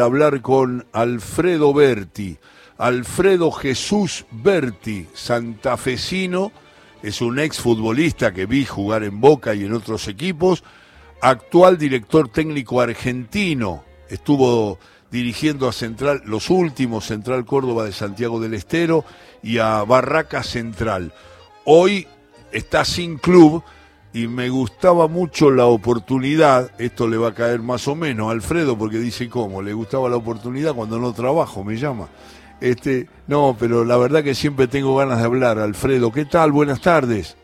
hablar con Alfredo Berti. Alfredo Jesús Berti, santafesino, es un exfutbolista que vi jugar en Boca y en otros equipos, actual director técnico argentino, estuvo dirigiendo a Central, los últimos, Central Córdoba de Santiago del Estero y a Barraca Central. Hoy está sin club y me gustaba mucho la oportunidad, esto le va a caer más o menos a Alfredo porque dice cómo, le gustaba la oportunidad cuando no trabajo, me llama. Este, no, pero la verdad que siempre tengo ganas de hablar, Alfredo. ¿Qué tal? Buenas tardes.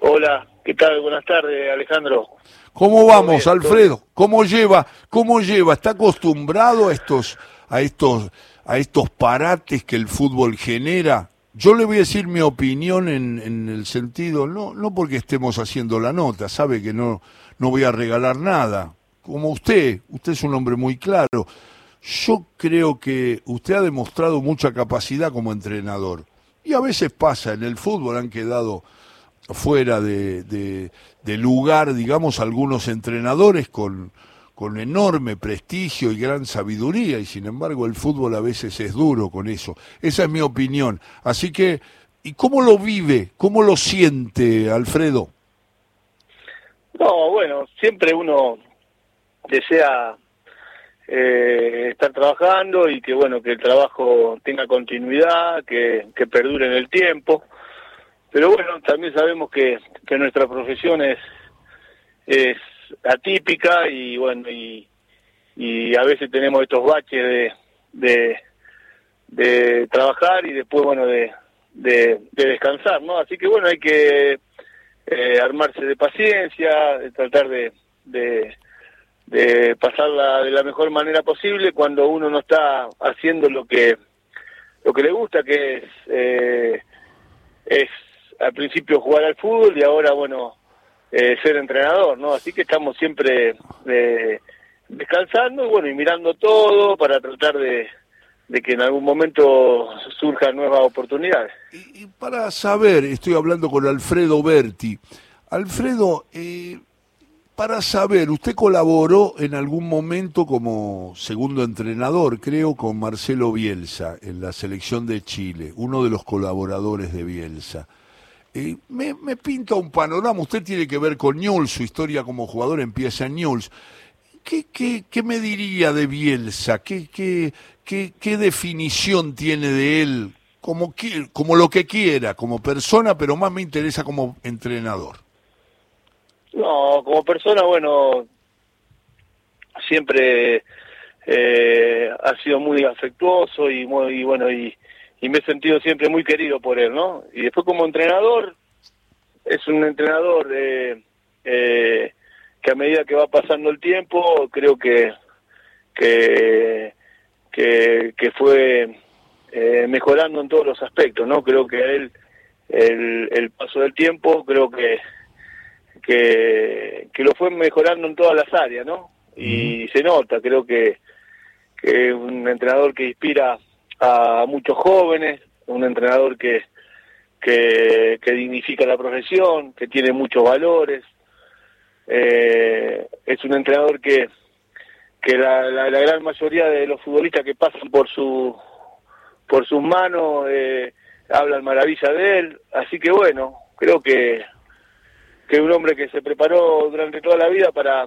Hola, ¿qué tal? Buenas tardes, Alejandro. ¿Cómo vamos, Alfredo? ¿Cómo lleva? ¿Cómo lleva? ¿Está acostumbrado a estos a estos a estos parates que el fútbol genera? Yo le voy a decir mi opinión en, el sentido, no, no porque estemos haciendo la nota, sabe que no, no voy a regalar nada. Como usted, usted es un hombre muy claro. Yo creo que usted ha demostrado mucha capacidad como entrenador. Y a veces pasa, en el fútbol han quedado fuera de, de lugar, digamos, algunos entrenadores con, con enorme prestigio y gran sabiduría, y sin embargo el fútbol a veces es duro con eso. Esa es mi opinión. Así que, ¿y cómo lo vive? ¿Cómo lo siente, Alfredo? No, bueno, siempre uno desea eh, estar trabajando y que, bueno, que el trabajo tenga continuidad, que, que perdure en el tiempo. Pero bueno, también sabemos que, que nuestra profesión es, es atípica y bueno y, a veces tenemos estos baches de, de, trabajar y después bueno de, de, de, descansar no así que bueno hay que eh, armarse de paciencia de tratar de, de de pasarla de la mejor manera posible cuando uno no está haciendo lo que lo que le gusta que es eh, es al principio jugar al fútbol y ahora bueno eh, ser entrenador, ¿no? Así que estamos siempre eh, descansando y bueno, y mirando todo para tratar de, que en algún momento surjan nuevas oportunidades. Y, y, para saber, estoy hablando con Alfredo Berti. Alfredo, eh, para saber, usted colaboró en algún momento como segundo entrenador, creo, con Marcelo Bielsa en la selección de Chile, uno de los colaboradores de Bielsa. Me, me, pinta un panorama. Usted tiene que ver con Newell's, su historia como jugador empieza en Newell's. ¿Qué, qué, qué me diría de Bielsa? ¿Qué, qué, qué, qué definición tiene de él? Como, como lo que quiera, como persona, pero más me interesa como entrenador. No, como persona, bueno, siempre eh, ha sido muy afectuoso y muy, bueno, y y me he sentido siempre muy querido por él, ¿no? Y después como entrenador, es un entrenador eh, eh, que a medida que va pasando el tiempo, creo que que, que, que fue eh, mejorando en todos los aspectos, ¿no? Creo que él, el, el paso del tiempo, creo que, que, que lo fue mejorando en todas las áreas, ¿no? Y se nota, creo que, que un entrenador que inspira a muchos jóvenes, un entrenador que, que, que dignifica la profesión, que tiene muchos valores, eh, es un entrenador que, que la, la, la, gran mayoría de los futbolistas que pasan por su por sus manos eh, hablan maravilla de él, así que bueno, creo que que un hombre que se preparó durante toda la vida para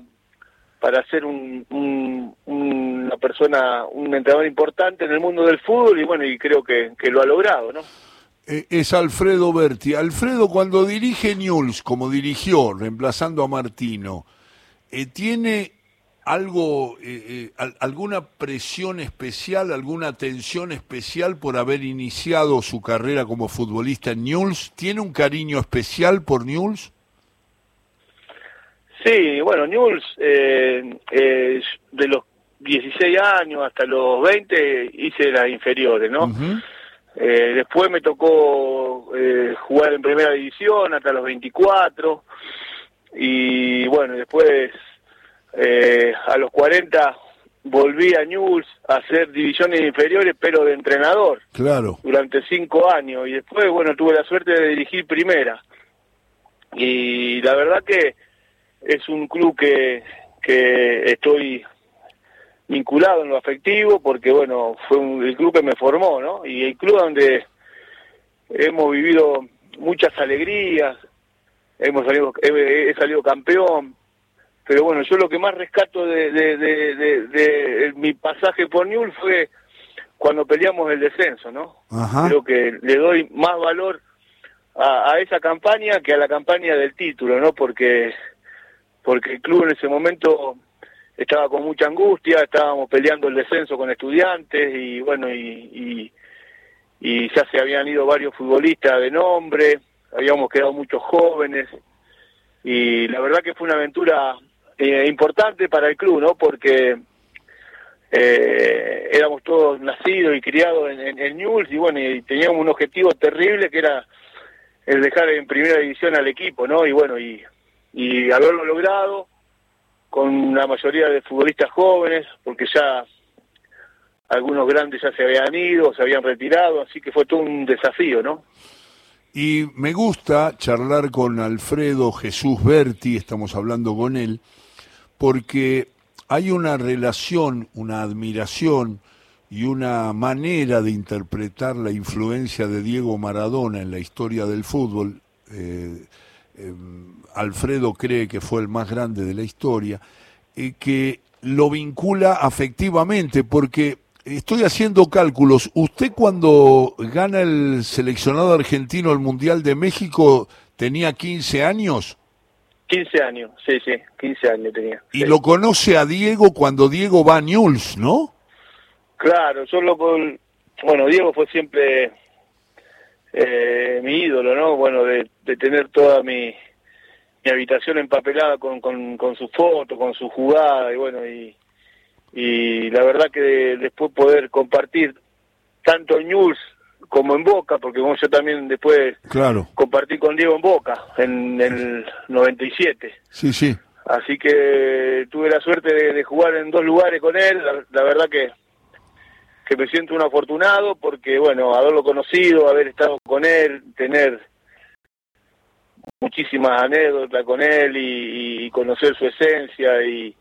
para ser un, un, una persona, un entrenador importante en el mundo del fútbol y bueno, y creo que, que lo ha logrado, ¿no? Es Alfredo Berti. Alfredo, cuando dirige Newell's, como dirigió, reemplazando a Martino, eh, ¿tiene algo, eh, eh, alguna presión especial, alguna tensión especial por haber iniciado su carrera como futbolista en Newell's? ¿Tiene un cariño especial por Newell's? Sí, bueno, eh, eh, de los 16 años hasta los 20 hice las inferiores, ¿no? Uh -huh. eh, después me tocó eh, jugar en primera división hasta los 24 y bueno, después eh, a los 40 volví a Newell's a hacer divisiones inferiores pero de entrenador. Claro. Durante cinco años y después, bueno, tuve la suerte de dirigir primera. Y la verdad que es un club que, que estoy vinculado en lo afectivo porque bueno fue el club que me formó no y el club donde hemos vivido muchas alegrías hemos salido he, salido campeón. Pero bueno yo lo que más rescato de, de, de, mi pasaje por Newell fue cuando peleamos el descenso no creo que le doy más valor a, a esa campaña que a la campaña del título no porque porque el club en ese momento estaba con mucha angustia, estábamos peleando el descenso con estudiantes y bueno, y, y, ya se habían ido varios futbolistas de nombre, habíamos quedado muchos jóvenes y la verdad que fue una aventura eh, importante para el club, ¿no? Porque eh, éramos todos nacidos y criados en, en, Newell's y bueno, y teníamos un objetivo terrible que era el dejar en primera división al equipo, ¿no? Y bueno, y, y haberlo logrado con una mayoría de futbolistas jóvenes, porque ya algunos grandes ya se habían ido, se habían retirado, así que fue todo un desafío, ¿no? Y me gusta charlar con Alfredo Jesús Berti, estamos hablando con él, porque hay una relación, una admiración y una manera de interpretar la influencia de Diego Maradona en la historia del fútbol. Eh, em, Alfredo cree que fue el más grande de la historia, eh, que lo vincula afectivamente, porque estoy haciendo cálculos. ¿Usted cuando gana el seleccionado argentino el Mundial de México tenía 15 años? 15 años, sí, sí, 15 años tenía. Y lo conoce a Diego cuando Diego va a Newell's, ¿no? Claro, yo lo... Bueno, Diego fue siempre eh, mi ídolo, ¿no? Bueno, de tener toda mi, mi habitación empapelada con, con, con su foto, con su jugada y bueno, y, y la verdad que después poder compartir tanto en News como en Boca, porque como yo también después claro. compartí con Diego en Boca en, el 97. Sí, sí. Así que tuve la suerte de, jugar en dos lugares con él, la, verdad que que me siento un afortunado porque, bueno, haberlo conocido, haber estado con él, tener muchísimas anécdotas con él y, conocer su esencia y,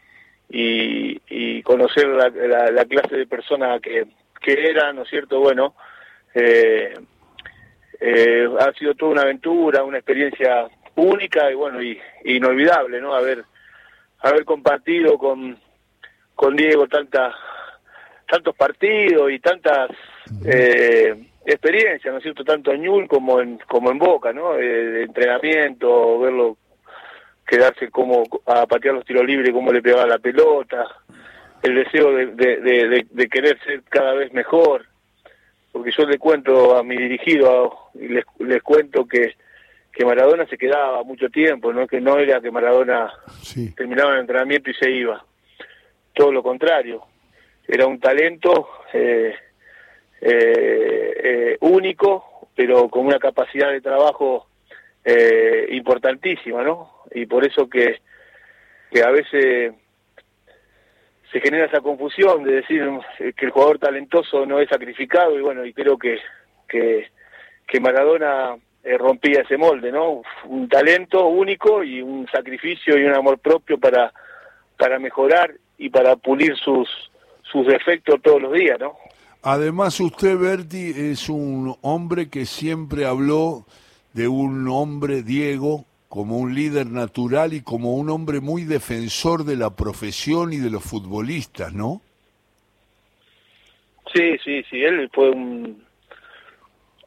y, conocer la, la, clase de persona que, que era, ¿no es cierto? Bueno, eh, eh, ha sido toda una aventura, una experiencia única y bueno, y, inolvidable, ¿no? Haber, haber compartido con, con Diego tantas tantos partidos y tantas eh, experiencia, ¿no es cierto?, tanto en Ñul como en, como en Boca, ¿no? El entrenamiento, verlo quedarse como a patear los tiros libres, cómo le pegaba la pelota, el deseo de, de, de, querer ser cada vez mejor, porque yo le cuento a mi dirigido y les, les cuento que, que Maradona se quedaba mucho tiempo, no que no era que Maradona terminaba el entrenamiento y se iba, todo lo contrario, era un talento eh, eh, eh, único, pero con una capacidad de trabajo eh, importantísima, ¿no? Y por eso que, que a veces se genera esa confusión de decir que el jugador talentoso no es sacrificado y bueno, y creo que, que, que Maradona eh, rompía ese molde, ¿no? Un talento único y un sacrificio y un amor propio para, para mejorar y para pulir sus, sus defectos todos los días, ¿no? Además, usted, Berti, es un hombre que siempre habló de un hombre, Diego, como un líder natural y como un hombre muy defensor de la profesión y de los futbolistas, ¿no? Sí, sí, sí, él fue un,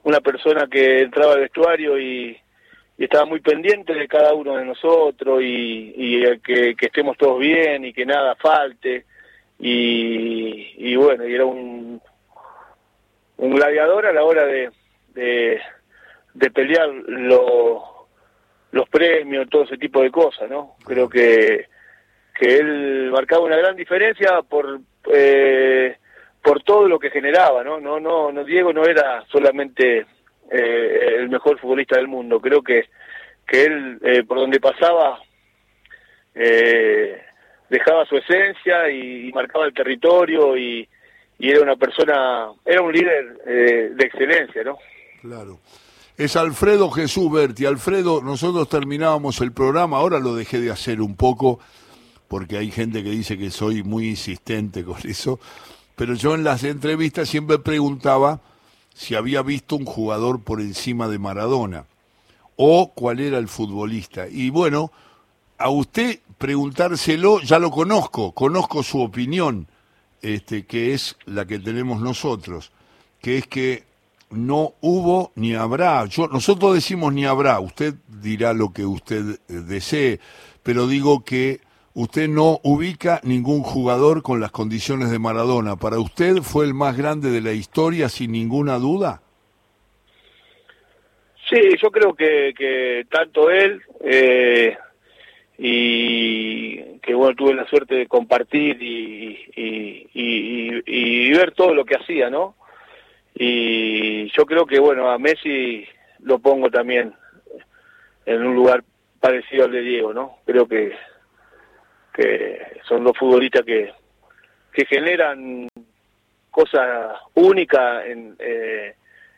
una persona que entraba al vestuario y, estaba muy pendiente de cada uno de nosotros y, y que, que, estemos todos bien y que nada falte. Y, y bueno, y era un, un gladiador a la hora de, de, pelear los premios, todo ese tipo de cosas, ¿no? Creo que, que él marcaba una gran diferencia por eh, por todo lo que generaba, ¿no? No, no, no Diego no era solamente eh, el mejor futbolista del mundo, creo que que él eh, por donde pasaba dejaba su esencia y marcaba el territorio y, era una persona, era un líder eh, de excelencia, ¿no? Claro. Es Alfredo Jesús Berti. Alfredo, nosotros terminábamos el programa, ahora lo dejé de hacer un poco porque hay gente que dice que soy muy insistente con eso, pero yo en las entrevistas siempre preguntaba si había visto un jugador por encima de Maradona o cuál era el futbolista. Y bueno, a usted preguntárselo, ya lo conozco, conozco su opinión, este, que es la que tenemos nosotros, que es que no hubo ni habrá. Yo, nosotros decimos ni habrá, usted dirá lo que usted desee, pero digo que usted no ubica ningún jugador con las condiciones de Maradona. ¿Para usted fue el más grande de la historia sin ninguna duda? Sí, yo creo que, que tanto él eh, y que bueno tuve la suerte de compartir y, y, y, ver todo lo que hacía, ¿no? Y yo creo que bueno a Messi lo pongo también en un lugar parecido al de Diego, ¿no? Creo que que son dos futbolistas que, que generan cosas únicas en, eh,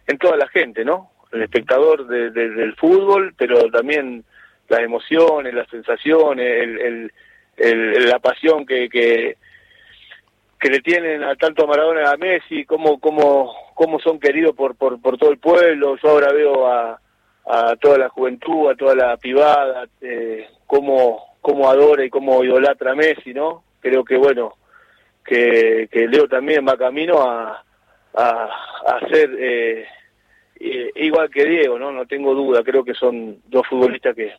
en toda la gente, ¿no? El espectador del fútbol, pero también las emociones, las sensaciones, el, la pasión que, que, que le tienen a tanto a Maradona y a Messi, cómo, cómo, cómo son queridos por, por, por todo el pueblo. Yo ahora veo a, a toda la juventud, a toda la privada, eh, cómo cómo adora y cómo idolatra a Messi, ¿no? Creo que, bueno, que, que Leo también va camino a, a, ser eh, igual que Diego, ¿no? No tengo duda, creo que son dos futbolistas que,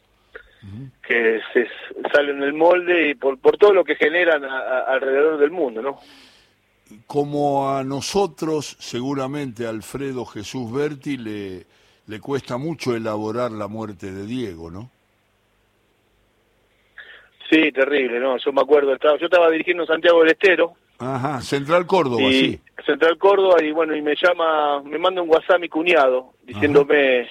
que se salen del molde y por, por todo lo que generan alrededor del mundo, ¿no? Como a nosotros, seguramente Alfredo Jesús Berti le, le cuesta mucho elaborar la muerte de Diego, ¿no? Sí, terrible, ¿no? Yo me acuerdo, estaba, yo estaba dirigiendo Santiago del Estero. Ajá, Central Córdoba, sí. Central Córdoba, y bueno, y me llama, me manda un WhatsApp mi cuñado, diciéndome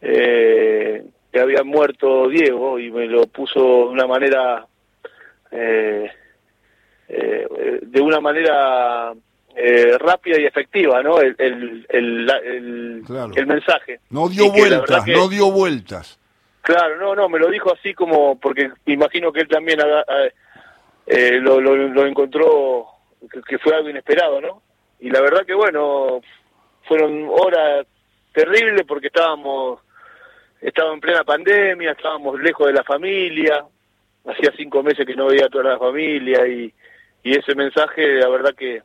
eh, que había muerto Diego, y me lo puso de una manera, eh, eh, de una manera rápida y efectiva, ¿no? El, el, el, mensaje. No dio vueltas, no dio vueltas. Claro, no, no, me lo dijo así como, porque imagino que él también eh, lo, lo, encontró, que, fue algo inesperado, ¿no? Y la verdad que bueno, fueron horas terribles porque estábamos, estábamos en plena pandemia, estábamos lejos de la familia, hacía cinco meses que no veía a toda la familia y, y ese mensaje, la verdad que,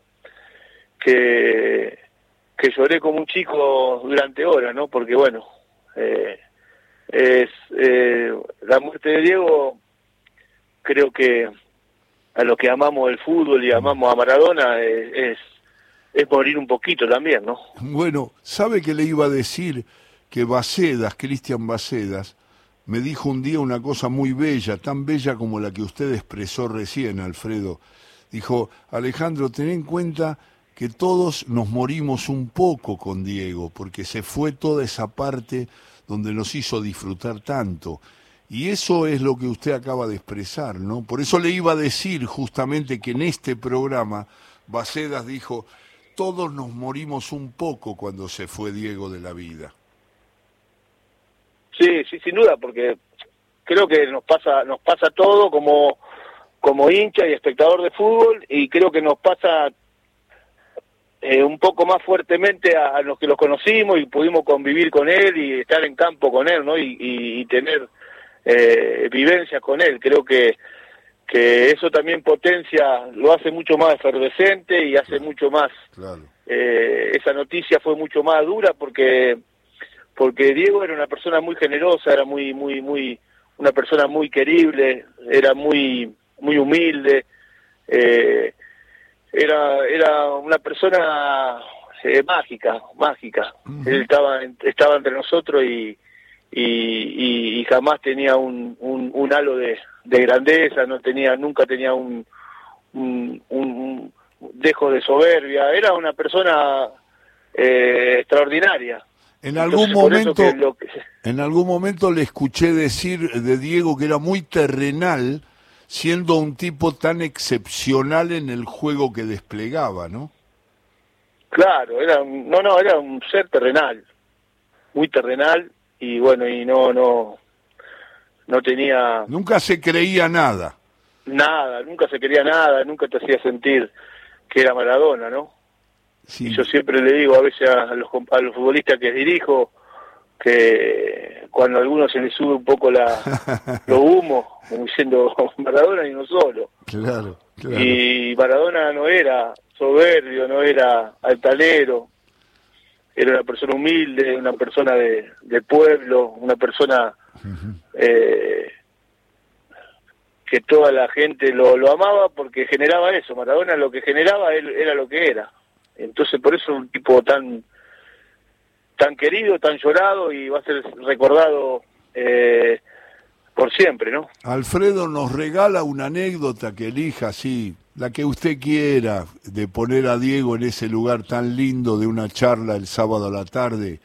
que, lloré como un chico durante horas, ¿no? Porque bueno, eh, es eh, la muerte de Diego creo que a los que amamos el fútbol y amamos a Maradona es, es, morir un poquito también, ¿no? Bueno, ¿sabe que le iba a decir? Que Bacedas, Cristian Bacedas, me dijo un día una cosa muy bella, tan bella como la que usted expresó recién, Alfredo. Dijo, Alejandro, ten en cuenta que todos nos morimos un poco con Diego, porque se fue toda esa parte donde nos hizo disfrutar tanto. Y eso es lo que usted acaba de expresar, ¿no? Por eso le iba a decir justamente que en este programa Bacedas dijo, todos nos morimos un poco cuando se fue Diego de la vida. Sí, sí, sin duda, porque creo que nos pasa, nos pasa todo como, como hincha y espectador de fútbol y creo que nos pasa eh, un poco más fuertemente a, los que los conocimos y pudimos convivir con él y estar en campo con él, ¿no? Y, tener eh, vivencias con él. Creo que, que eso también potencia, lo hace mucho más efervescente y hace mucho más. Eh, esa noticia fue mucho más dura porque porque Diego era una persona muy generosa, era muy muy muy una persona muy querible, era muy muy humilde. Eh, era, era una persona eh, mágica, mágica. Él estaba, estaba entre nosotros y, y, y, jamás tenía un, un, halo de, de, grandeza, no tenía, nunca tenía un, un, dejo de soberbia. Era una persona eh, extraordinaria. En algún momento, en algún momento le escuché decir de Diego que era muy terrenal siendo un tipo tan excepcional en el juego que desplegaba, ¿no? Claro, era un, no, no, era un ser terrenal, muy terrenal y bueno, y no, no, no tenía... Nunca se creía nada. nada, nunca se quería nada, nunca te hacía sentir que era Maradona, ¿no? Y yo siempre le digo a veces a los, a los futbolistas que dirijo que cuando a algunos se les sube un poco la, los humos, como diciendo Maradona y no solo. Claro, claro. Y Maradona no era soberbio, no era altalero, era una persona humilde, una persona de, de pueblo, una persona eh, que toda la gente lo, lo amaba porque generaba eso. Maradona lo que generaba él, era lo que era. Entonces por eso un tipo tan tan querido, tan llorado y va a ser recordado eh, por siempre, ¿no? Alfredo nos regala una anécdota que elija, sí, la que usted quiera, de poner a Diego en ese lugar tan lindo de una charla el sábado a la tarde,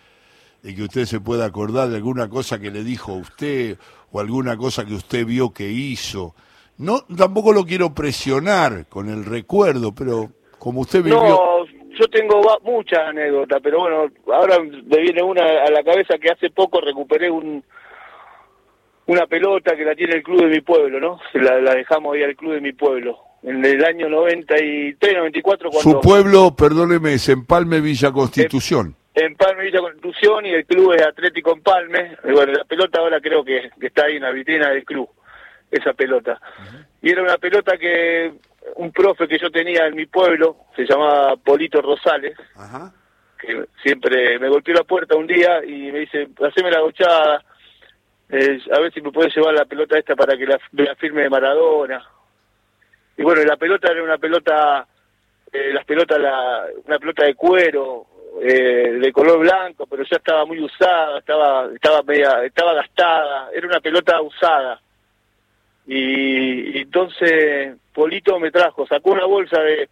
y que usted se pueda acordar de alguna cosa que le dijo a usted o alguna cosa que usted vio que hizo. No, tampoco lo quiero presionar con el recuerdo, pero como usted vivió... No, yo tengo muchas anécdotas, pero bueno, ahora me viene una a la cabeza que hace poco recuperé un una pelota que la tiene el club de mi pueblo, ¿no? La, la dejamos ahí al club de mi pueblo. En el año 93, 94, cuando... Su pueblo, perdóneme, es Empalme Villa Constitución. Empalme Villa Constitución y el club es Atlético Empalme. Y bueno, la pelota ahora creo que, está ahí en la vitrina del club, esa pelota. Y era una pelota que un profe que yo tenía en mi pueblo, se llamaba Polito Rosales, que siempre me golpeó la puerta un día y me dice, haceme la gochada a ver si me puede llevar la pelota esta para que la, firme de Maradona. Y bueno, la pelota era una pelota, eh, las pelotas, la, una pelota de cuero, eh, de color blanco, pero ya estaba muy usada, estaba, estaba media, estaba gastada, era una pelota usada. Y, entonces Polito me trajo, sacó una bolsa de,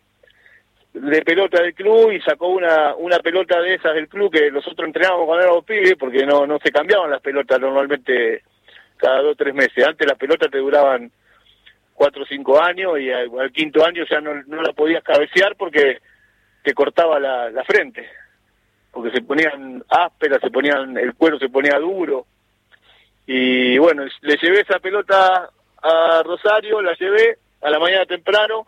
de pelota del club y sacó una, una pelota de esas del club que nosotros entrenábamos cuando éramos pibes porque no, no se cambiaban las pelotas normalmente cada dos o tres meses. Antes las pelotas te duraban cuatro o cinco años y al, quinto año ya no, no la podías cabecear porque te cortaba la, la frente. Porque se ponían ásperas, se ponían, el cuero se ponía duro. Y bueno, le llevé esa pelota a Rosario, la llevé a la mañana temprano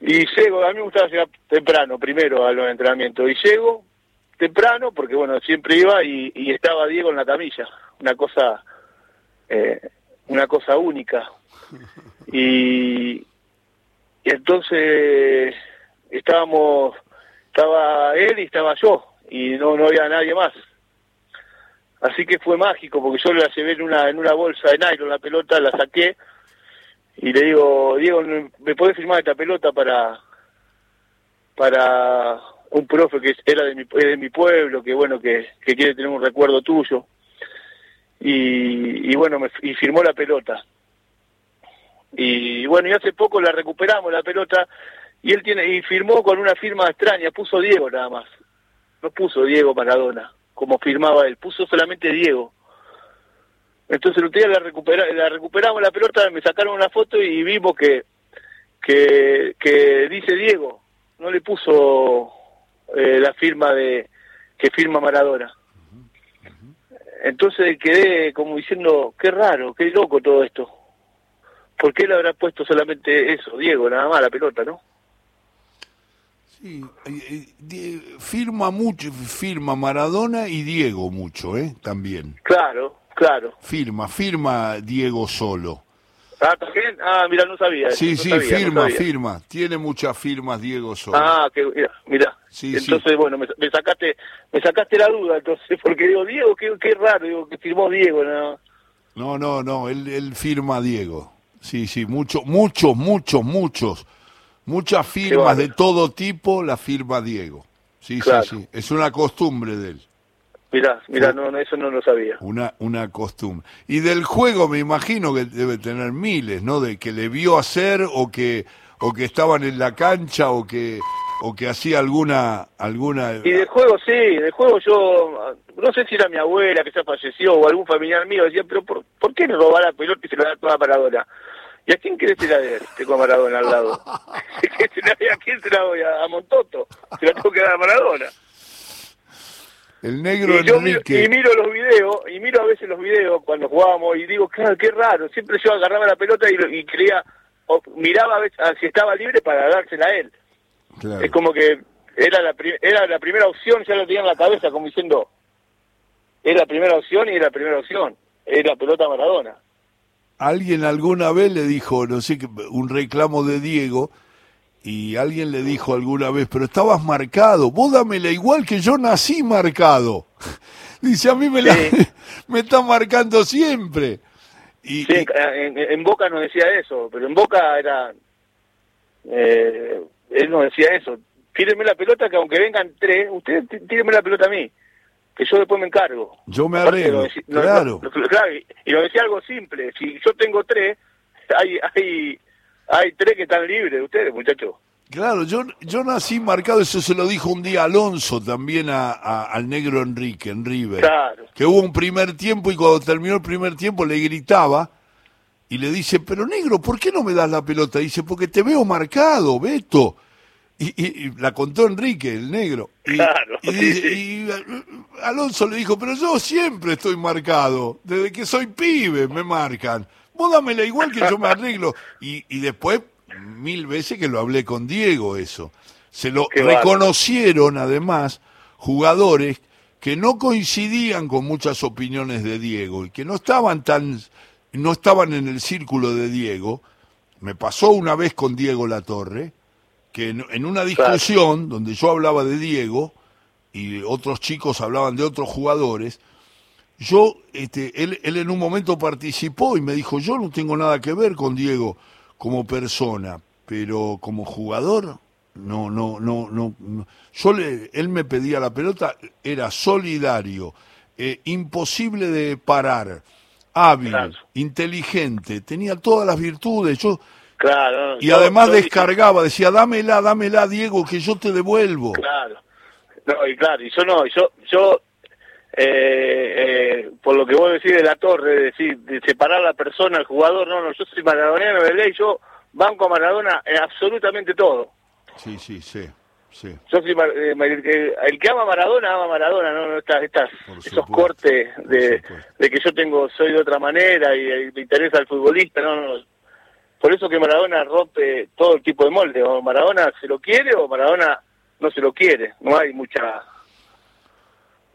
y llego, a mí me gustaba llegar temprano, primero a los entrenamientos. Y llego temprano, porque bueno, siempre iba y, estaba Diego en la camilla. Una cosa, eh, una cosa única. Y, y entonces estábamos, estaba él y estaba yo, y no, no había nadie más. Así que fue mágico, porque yo la llevé en una, en una bolsa de nylon, la pelota la saqué, y le digo, Diego, ¿me podés firmar esta pelota para para un profe que era de mi, de mi pueblo, que bueno, que, que quiere tener un recuerdo tuyo? Y, y bueno, me, y firmó la pelota. Y bueno, y hace poco la recuperamos la pelota y él tiene y firmó con una firma extraña, puso Diego nada más. No puso Diego Maradona, como firmaba él, puso solamente Diego. Entonces el otro día la, recupera, la recuperamos la pelota, me sacaron una foto y vimos que, que, que dice Diego, no le puso eh, la firma de que firma Maradona. Entonces quedé como diciendo, qué raro, qué loco todo esto. ¿Por qué le habrá puesto solamente eso, Diego, nada más la pelota, no? Sí, firma mucho, firma Maradona y Diego mucho, ¿eh? También. Claro, Claro. Firma, firma Diego Solo. Ah, ¿también? Ah, mira, no sabía. Sí, sí, firma, firma. Tiene muchas firmas Diego Solo. Ah, que mira, mira. Sí, entonces, bueno, me, sacaste me sacaste la duda, entonces, porque digo, Diego, qué, qué raro, digo, que firmó Diego, ¿no? No, no, no, él, él firma Diego. Sí, sí, muchos, muchos, muchos, muchos. Muchas firmas de todo tipo la firma Diego. Sí, sí, sí. Es una costumbre de él. Mirá, mirá, no, eso no lo sabía. Una, una costumbre. Y del juego me imagino que debe tener miles, ¿no? De que le vio hacer o que, o que estaban en la cancha o que, o que hacía alguna, alguna... Y del juego sí, del juego yo, no sé si era mi abuela que ya falleció o algún familiar mío, decía, pero ¿por, ¿por qué no robar la pelota y se la da toda Maradona? ¿Y a quién querés tirar de Tengo a Maradona al lado. ¿A quién se la voy? A, Montoto. Se la tengo que dar a Maradona. El negro y Enrique. y miro los videos, y miro a veces los videos cuando jugábamos y digo, claro, qué raro. Siempre yo agarraba la pelota y, y creía, miraba a ver si estaba libre para dársela a él. Es como que era la, era la primera opción, ya lo tenía en la cabeza, como diciendo, es la primera opción y es la primera opción, es la pelota Maradona. Alguien alguna vez le dijo, no sé, un reclamo de Diego, y alguien le dijo alguna vez, pero estabas marcado, vos dámela igual que yo nací marcado. Dice, a mí me, la, me está marcando siempre. Y, sí, En, Boca no decía eso, pero en Boca era... Eh, él no decía eso. Tírenme la pelota que aunque vengan tres, ustedes tírenme la pelota a mí, que yo después me encargo. Yo me arreglo, claro. claro. Y lo decía algo simple, si yo tengo tres, hay, hay, hay tres que están libres de ustedes, muchachos. Claro, yo, yo nací marcado, eso se lo dijo un día Alonso también a, al negro Enrique, en River. Claro. Que hubo un primer tiempo y cuando terminó el primer tiempo le gritaba y le dice, pero negro, ¿por qué no me das la pelota? dice, porque te veo marcado, Beto. Y, y, la contó Enrique, el negro. Y, claro. Y, Alonso le dijo, pero yo siempre estoy marcado, desde que soy pibe me marcan. Vos dámela igual que yo me arreglo. Y, y después mil veces que lo hablé con Diego eso. Se lo reconocieron además jugadores que no coincidían con muchas opiniones de Diego y que no estaban tan no estaban en el círculo de Diego. Me pasó una vez con Diego Latorre que en, una discusión donde yo hablaba de Diego y otros chicos hablaban de otros jugadores, yo este él, él en un momento participó y me dijo, "Yo no tengo nada que ver con Diego." como persona, pero como jugador, no, no, no, no. Yo le, él me pedía la pelota, era solidario, eh, imposible de parar, hábil, inteligente, tenía todas las virtudes. Yo, claro, y además descargaba, decía, dámela, dámela, Diego, que yo te devuelvo. Claro. No, y claro, y yo no, yo, yo eh, eh, por lo que vos decís de la torre, decir, de separar a la persona, al jugador, no, no, yo soy maradoniano de ley, yo banco a Maradona en absolutamente todo. Sí, sí, sí. Sí. Yo soy, eh, el que ama Maradona ama a Maradona, no, no estas, estas esos cortes de, de, que yo tengo soy de otra manera y, me interesa el futbolista, no, no, por eso que Maradona rompe todo el tipo de molde, o Maradona se lo quiere o Maradona no se lo quiere, no hay mucha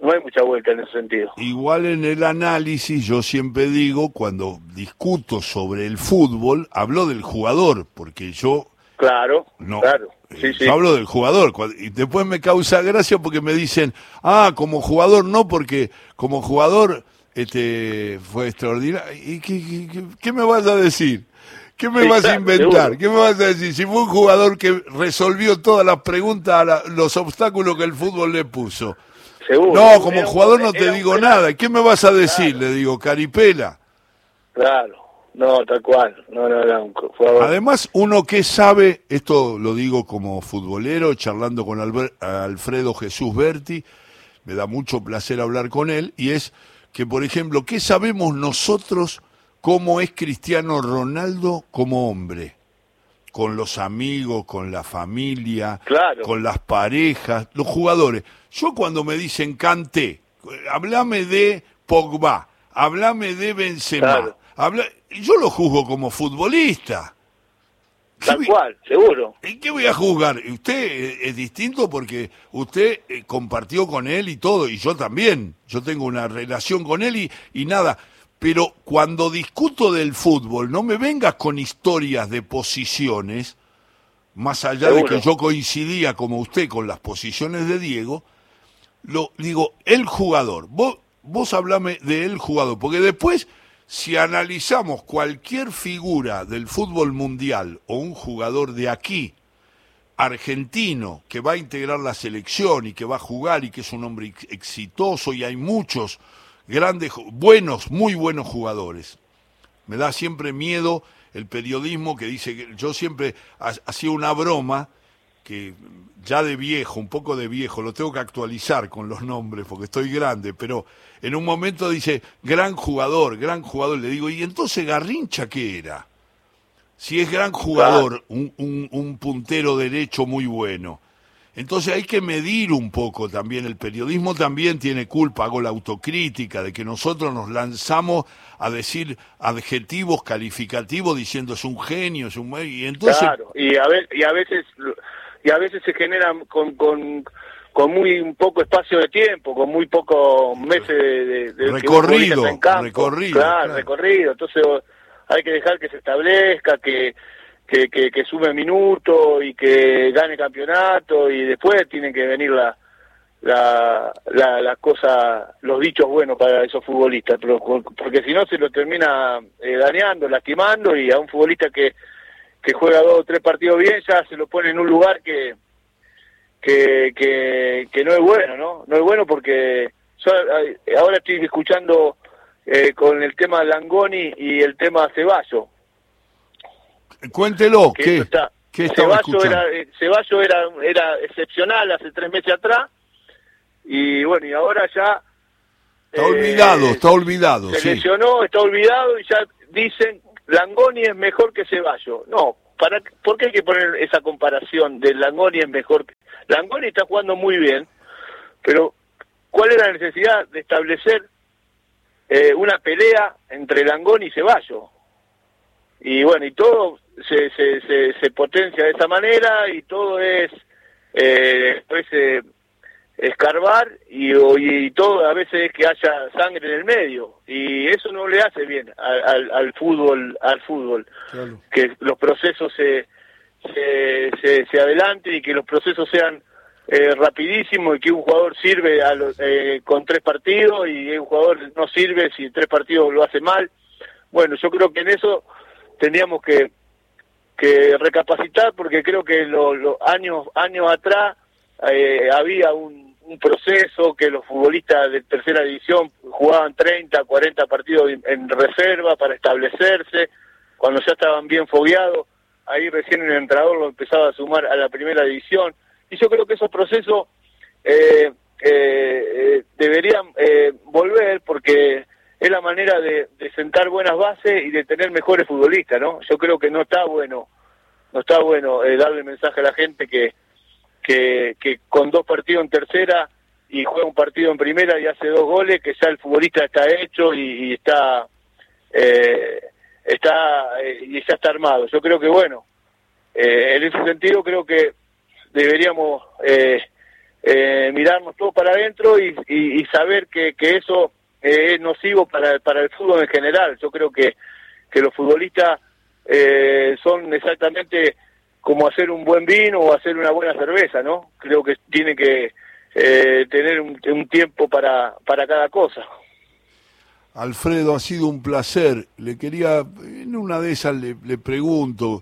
no hay mucha vuelta en ese sentido. Igual en el análisis, yo siempre digo, cuando discuto sobre el fútbol, hablo del jugador, porque yo... Claro, claro. Eh, yo hablo del jugador, y después me causa gracia porque me dicen, ah, como jugador no, porque como jugador este fue extraordinario. ¿Y qué, me vas a decir? ¿Qué me vas a inventar? ¿Qué me vas a decir? Si fue un jugador que resolvió todas las preguntas, los obstáculos que el fútbol le puso. No, como jugador no te digo nada. ¿Qué me vas a decir? Le digo, Caripela. Claro, no, tal cual. No, no, no, Además, uno que sabe, esto lo digo como futbolero, charlando con Alfredo Jesús Berti, me da mucho placer hablar con él, y es que, por ejemplo, ¿qué sabemos nosotros cómo es Cristiano Ronaldo como hombre? Con los amigos, con la familia, con las parejas, los jugadores. Yo cuando me dicen cante, hablame de Pogba, hablame de Benzema, yo lo juzgo como futbolista. Tal cual, seguro. ¿En qué voy a juzgar? Usted es distinto porque usted eh, compartió con él y todo, y yo también. Yo tengo una relación con él y, y nada. Pero cuando discuto del fútbol, no me vengas con historias de posiciones, más allá de que yo coincidía como usted con las posiciones de Diego, lo digo, el jugador. Vos, vos hablame de el jugador, porque después, si analizamos cualquier figura del fútbol mundial o un jugador de aquí, argentino, que va a integrar la selección y que va a jugar y que es un hombre exitoso y hay muchos grandes, buenos, muy buenos jugadores. Me da siempre miedo el periodismo que dice que yo siempre hacía una broma que ya de viejo, un poco de viejo, lo tengo que actualizar con los nombres porque estoy grande, pero en un momento dice, gran jugador, gran jugador, le digo, ¿y entonces Garrincha qué era? Si es gran jugador, un, un, puntero derecho muy bueno, Entonces hay que medir un poco también, el periodismo también tiene culpa, hago la autocrítica de que nosotros nos lanzamos a decir adjetivos calificativos diciendo es un genio, es un... Y entonces... Claro, y a, ver, y a veces y a veces se generan con, con, con muy poco espacio de tiempo, con muy pocos meses de, recorrido, recorrido, claro, recorrido. Entonces hay que dejar que se establezca, que que, que, sume minutos y que gane campeonato y después tienen que venir la, la, la, cosa, los dichos buenos para esos futbolistas, pero, porque si no se lo termina eh, dañando, lastimando y a un futbolista que, que juega dos o tres partidos bien ya se lo pone en un lugar que, que, que, no es bueno, ¿no? No es bueno porque ahora estoy escuchando eh, con el tema Langoni y el tema Ceballo Cuéntelo, ¿qué, está, Ceballo, era, eh, Ceballo era, era excepcional hace tres meses atrás y bueno, y ahora ya... Está olvidado, eh, está olvidado. Se lesionó, está olvidado y ya dicen Langoni es mejor que Ceballo. No, para, ¿por qué hay que poner esa comparación de Langoni es mejor? Que... Langoni está jugando muy bien, pero ¿cuál es la necesidad de establecer eh, una pelea entre Langoni y Ceballo? Y bueno, y todo se, se, se, potencia de esa manera y todo es eh, después eh, escarbar y, y, todo a veces es que haya sangre en el medio y eso no le hace bien al, al, fútbol al fútbol. Que los procesos se, se, se, adelanten y que los procesos sean eh, rapidísimos y que un jugador sirve a eh, con tres partidos y un jugador no sirve si tres partidos lo hace mal. Bueno yo creo que en eso tendríamos que que recapacitar porque creo que los años años atrás eh, había un, proceso que los futbolistas de tercera división jugaban 30, 40 partidos en reserva para establecerse, cuando ya estaban bien fogueados, ahí recién el entrenador lo empezaba a sumar a la primera división, y yo creo que esos procesos eh, eh, deberían volver porque es la manera de, sentar buenas bases y de tener mejores futbolistas, ¿no? Yo creo que no está bueno, no está bueno eh, darle mensaje a la gente que, que, con dos partidos en tercera y juega un partido en primera y hace dos goles, que ya el futbolista está hecho y, está eh, está eh, y ya está armado. Yo creo que bueno, en ese sentido creo que deberíamos mirarnos todo para adentro y, saber que eso es nocivo para, para el fútbol en general. Yo creo que, que los futbolistas eh, son exactamente como hacer un buen vino o hacer una buena cerveza, ¿no? Creo que tiene que eh, tener un, un, tiempo para, para cada cosa. Alfredo, ha sido un placer. Le quería, en una de esas le, le pregunto,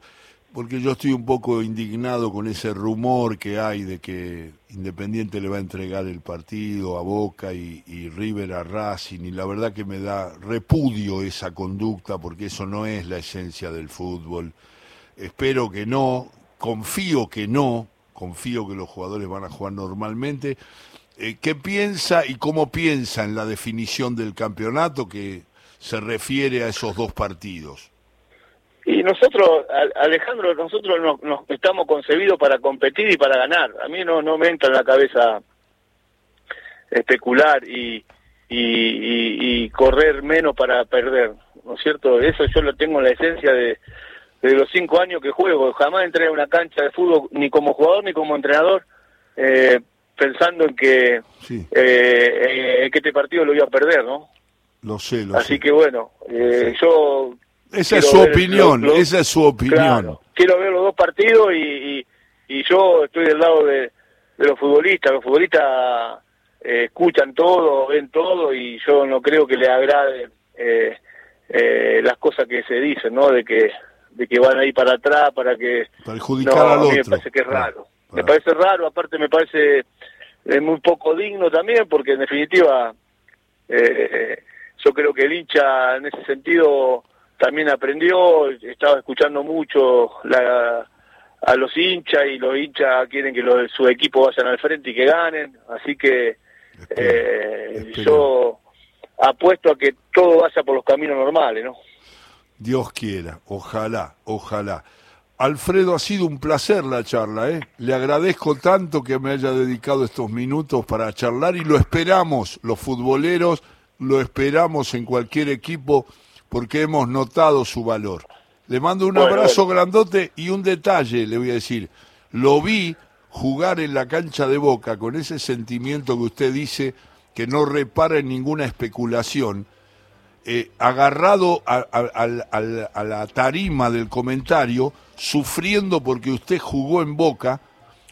porque yo estoy un poco indignado con ese rumor que hay de que Independiente le va a entregar el partido a Boca y, River a Racing, y la verdad que me da repudio esa conducta porque eso no es la esencia del fútbol. Espero que no, confío que no, confío que los jugadores van a jugar normalmente. Eh, ¿Qué piensa y cómo piensa en la definición del campeonato que se refiere a esos dos partidos? Y nosotros, Alejandro, nosotros nos, estamos concebidos para competir y para ganar. A mí no, no me entra en la cabeza especular y, y, correr menos para perder, ¿no es cierto? Eso yo lo tengo en la esencia de, de los cinco años que juego. Jamás entré a una cancha de fútbol ni como jugador ni como entrenador eh, pensando en que, eh, eh, que este partido lo iba a perder, ¿no? Lo sé, lo Así que bueno, yo esa es su opinión, esa es su opinión. quiero ver los dos partidos y, y, yo estoy del lado de, los futbolistas. Los futbolistas eh, escuchan todo, ven todo y yo no creo que le agrade eh, eh, las cosas que se dicen, ¿no? De que de que van a ir para atrás para que perjudicar no, al otro. me parece que es raro. Me parece raro, aparte me parece muy poco digno también porque en definitiva yo creo que el hincha en ese sentido también aprendió, estaba escuchando mucho a los hinchas y los hinchas quieren que los, su equipo vayan al frente y que ganen, así que eh, yo apuesto a que todo vaya por los caminos normales, ¿no? Dios quiera, ojalá, ojalá. Alfredo, ha sido un placer la charla, ¿eh? Le agradezco tanto que me haya dedicado estos minutos para charlar y lo esperamos, los futboleros, lo esperamos en cualquier equipo porque hemos notado su valor. Le mando un abrazo grandote y un detalle, le voy a decir. Lo vi jugar en la cancha de Boca con ese sentimiento que usted dice que no repara en ninguna especulación eh, agarrado a, la tarima del comentario, sufriendo porque usted jugó en Boca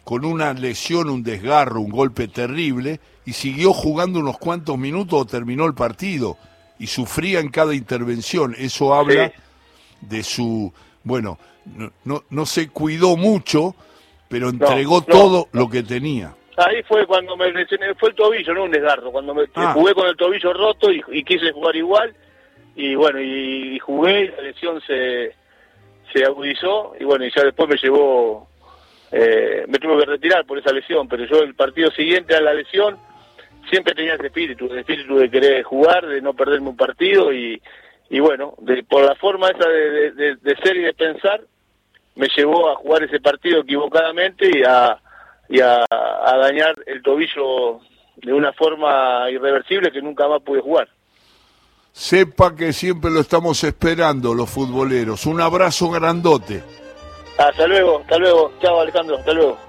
con una lesión, un desgarro, un golpe terrible, y siguió jugando unos cuantos minutos o terminó el partido, y sufría en cada intervención. Eso habla de su, bueno, no, no, se cuidó mucho, pero entregó todo lo que tenía. Ahí fue cuando me fue el tobillo, no un desgarro, cuando me ah. jugué con el tobillo roto y quise jugar igual y bueno, y, jugué, y la lesión se, se agudizó y bueno, y ya después me llevó, eh, me tuve que retirar por esa lesión, pero yo el partido siguiente a la lesión siempre tenía ese espíritu, el espíritu de querer jugar, de no perderme un partido y, y bueno, de, por la forma esa de, de, ser y de pensar, me llevó a jugar ese partido equivocadamente y a, y a, a dañar el tobillo de una forma irreversible que nunca más pude jugar. Sepa que siempre lo estamos esperando los futboleros. Un abrazo grandote. Hasta luego, hasta luego. Chao Alejandro, hasta luego.